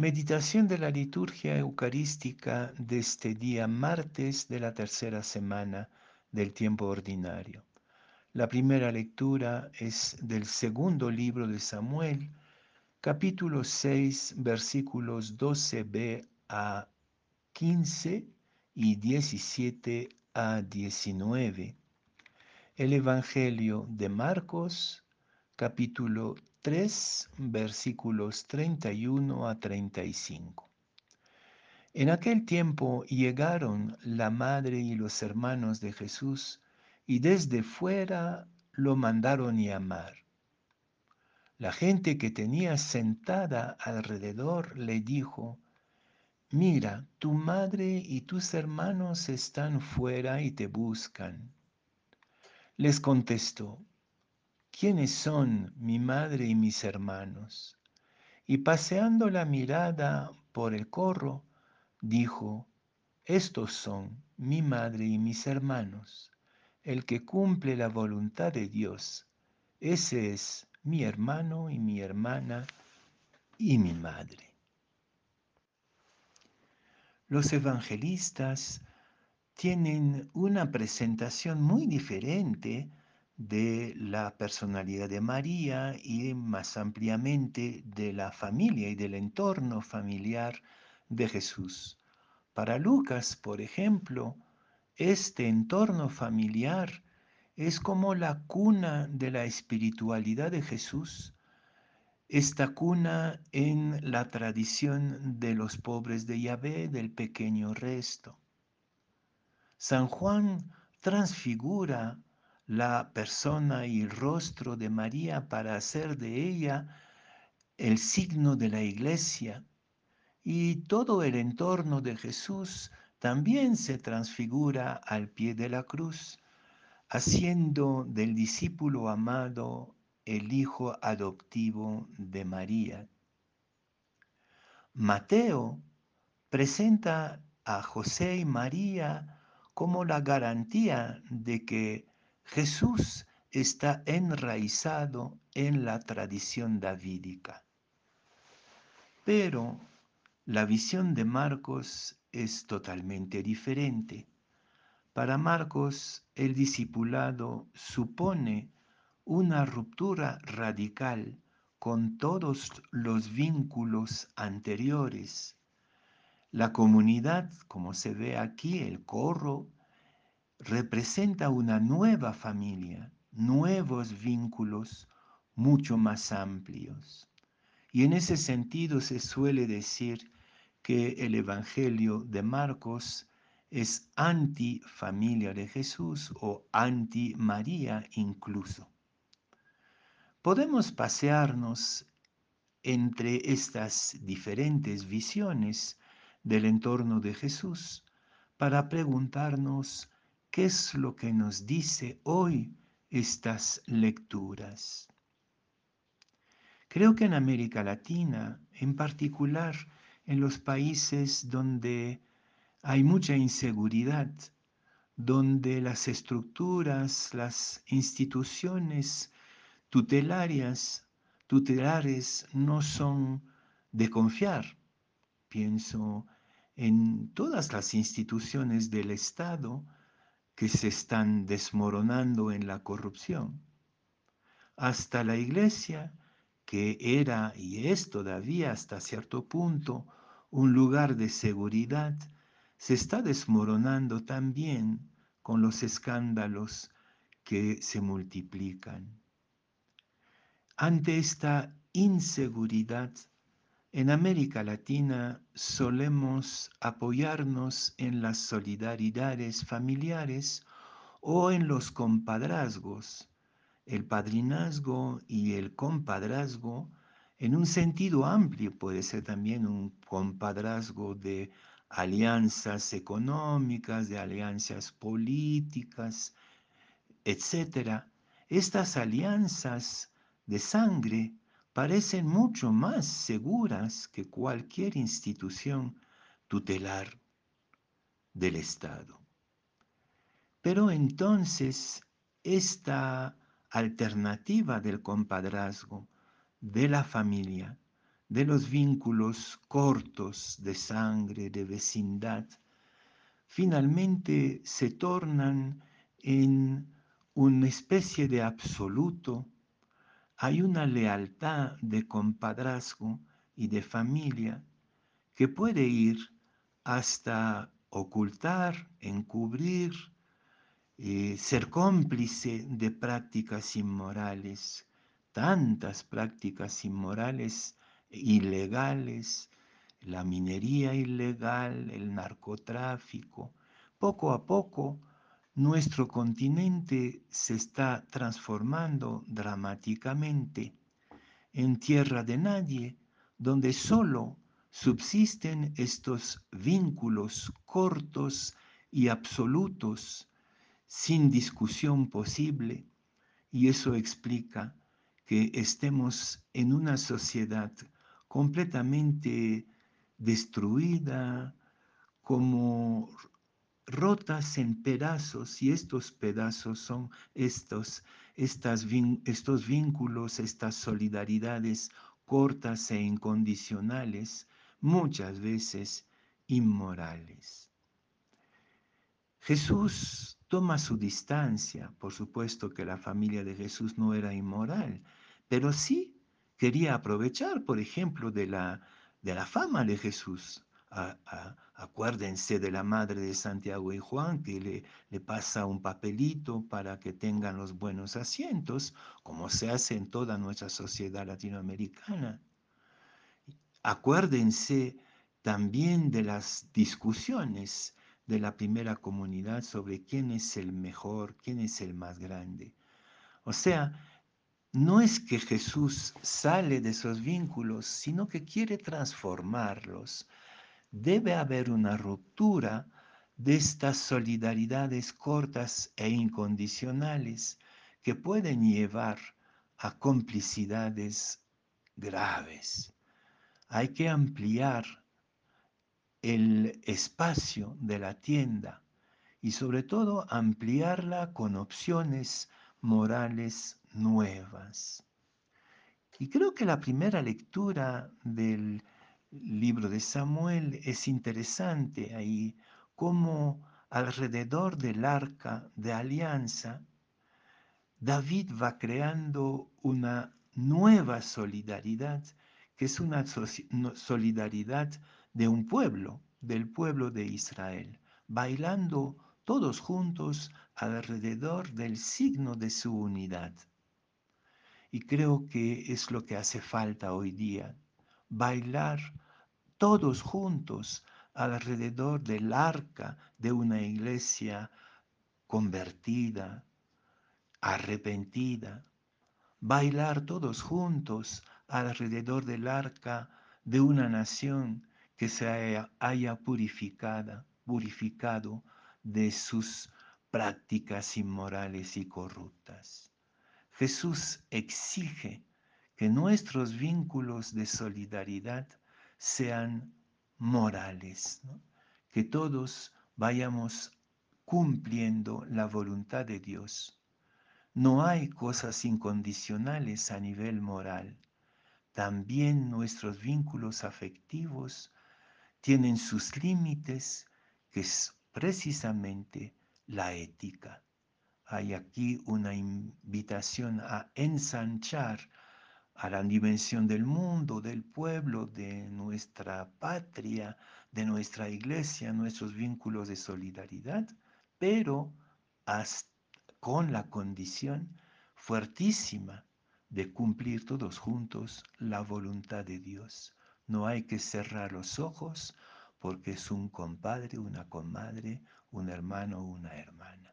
Meditación de la liturgia eucarística de este día martes de la tercera semana del tiempo ordinario. La primera lectura es del segundo libro de Samuel, capítulo 6, versículos 12b a 15 y 17 a 19. El Evangelio de Marcos, capítulo 3, versículos 31 a 35. En aquel tiempo llegaron la madre y los hermanos de Jesús y desde fuera lo mandaron llamar. La gente que tenía sentada alrededor le dijo, Mira, tu madre y tus hermanos están fuera y te buscan. Les contestó, ¿quiénes son mi madre y mis hermanos? Y paseando la mirada por el corro, dijo, estos son mi madre y mis hermanos. El que cumple la voluntad de Dios, ese es mi hermano y mi hermana y mi madre. Los evangelistas tienen una presentación muy diferente de la personalidad de María y más ampliamente de la familia y del entorno familiar de Jesús. Para Lucas, por ejemplo, este entorno familiar es como la cuna de la espiritualidad de Jesús, esta cuna en la tradición de los pobres de Yahvé, del pequeño resto. San Juan transfigura la persona y el rostro de María para hacer de ella el signo de la iglesia. Y todo el entorno de Jesús también se transfigura al pie de la cruz, haciendo del discípulo amado el hijo adoptivo de María. Mateo presenta a José y María como la garantía de que Jesús está enraizado en la tradición davídica. Pero la visión de Marcos es totalmente diferente. Para Marcos, el discipulado supone una ruptura radical con todos los vínculos anteriores la comunidad, como se ve aquí, el corro, representa una nueva familia, nuevos vínculos mucho más amplios. Y en ese sentido se suele decir que el Evangelio de Marcos es anti-familia de Jesús o anti-María incluso. Podemos pasearnos entre estas diferentes visiones del entorno de Jesús para preguntarnos qué es lo que nos dice hoy estas lecturas. Creo que en América Latina, en particular en los países donde hay mucha inseguridad, donde las estructuras, las instituciones tutelarias, tutelares no son de confiar, Pienso en todas las instituciones del Estado que se están desmoronando en la corrupción. Hasta la iglesia, que era y es todavía hasta cierto punto un lugar de seguridad, se está desmoronando también con los escándalos que se multiplican. Ante esta inseguridad, en América Latina solemos apoyarnos en las solidaridades familiares o en los compadrazgos, el padrinazgo y el compadrazgo en un sentido amplio puede ser también un compadrazgo de alianzas económicas, de alianzas políticas, etc. Estas alianzas de sangre parecen mucho más seguras que cualquier institución tutelar del Estado. Pero entonces esta alternativa del compadrazgo, de la familia, de los vínculos cortos de sangre, de vecindad, finalmente se tornan en una especie de absoluto. Hay una lealtad de compadrazgo y de familia que puede ir hasta ocultar, encubrir, eh, ser cómplice de prácticas inmorales, tantas prácticas inmorales ilegales, la minería ilegal, el narcotráfico. Poco a poco nuestro continente se está transformando dramáticamente en tierra de nadie, donde solo subsisten estos vínculos cortos y absolutos, sin discusión posible, y eso explica que estemos en una sociedad completamente destruida, como rotas en pedazos, y estos pedazos son estos, estas, estos vínculos, estas solidaridades cortas e incondicionales, muchas veces inmorales. Jesús toma su distancia, por supuesto que la familia de Jesús no era inmoral, pero sí quería aprovechar, por ejemplo, de la, de la fama de Jesús. Acuérdense de la madre de Santiago y Juan que le, le pasa un papelito para que tengan los buenos asientos, como se hace en toda nuestra sociedad latinoamericana. Acuérdense también de las discusiones de la primera comunidad sobre quién es el mejor, quién es el más grande. O sea, no es que Jesús sale de esos vínculos, sino que quiere transformarlos. Debe haber una ruptura de estas solidaridades cortas e incondicionales que pueden llevar a complicidades graves. Hay que ampliar el espacio de la tienda y sobre todo ampliarla con opciones morales nuevas. Y creo que la primera lectura del libro de Samuel es interesante ahí, como alrededor del arca de alianza, David va creando una nueva solidaridad, que es una solidaridad de un pueblo, del pueblo de Israel, bailando todos juntos alrededor del signo de su unidad. Y creo que es lo que hace falta hoy día, bailar todos juntos alrededor del arca de una iglesia convertida, arrepentida, bailar todos juntos alrededor del arca de una nación que se haya, purificada, purificado de sus prácticas inmorales y corruptas. Jesús exige que nuestros vínculos de solidaridad sean morales, que todos vayamos cumpliendo la voluntad de Dios. No hay cosas incondicionales a nivel moral. También nuestros vínculos afectivos tienen sus límites, que es precisamente la ética. Hay aquí una invitación a ensanchar a la dimensión del mundo, del pueblo, de nuestra patria, de nuestra iglesia, nuestros vínculos de solidaridad, pero con la condición fuertísima de cumplir todos juntos la voluntad de Dios. No hay que cerrar los ojos porque es un compadre, una comadre, un hermano una hermana.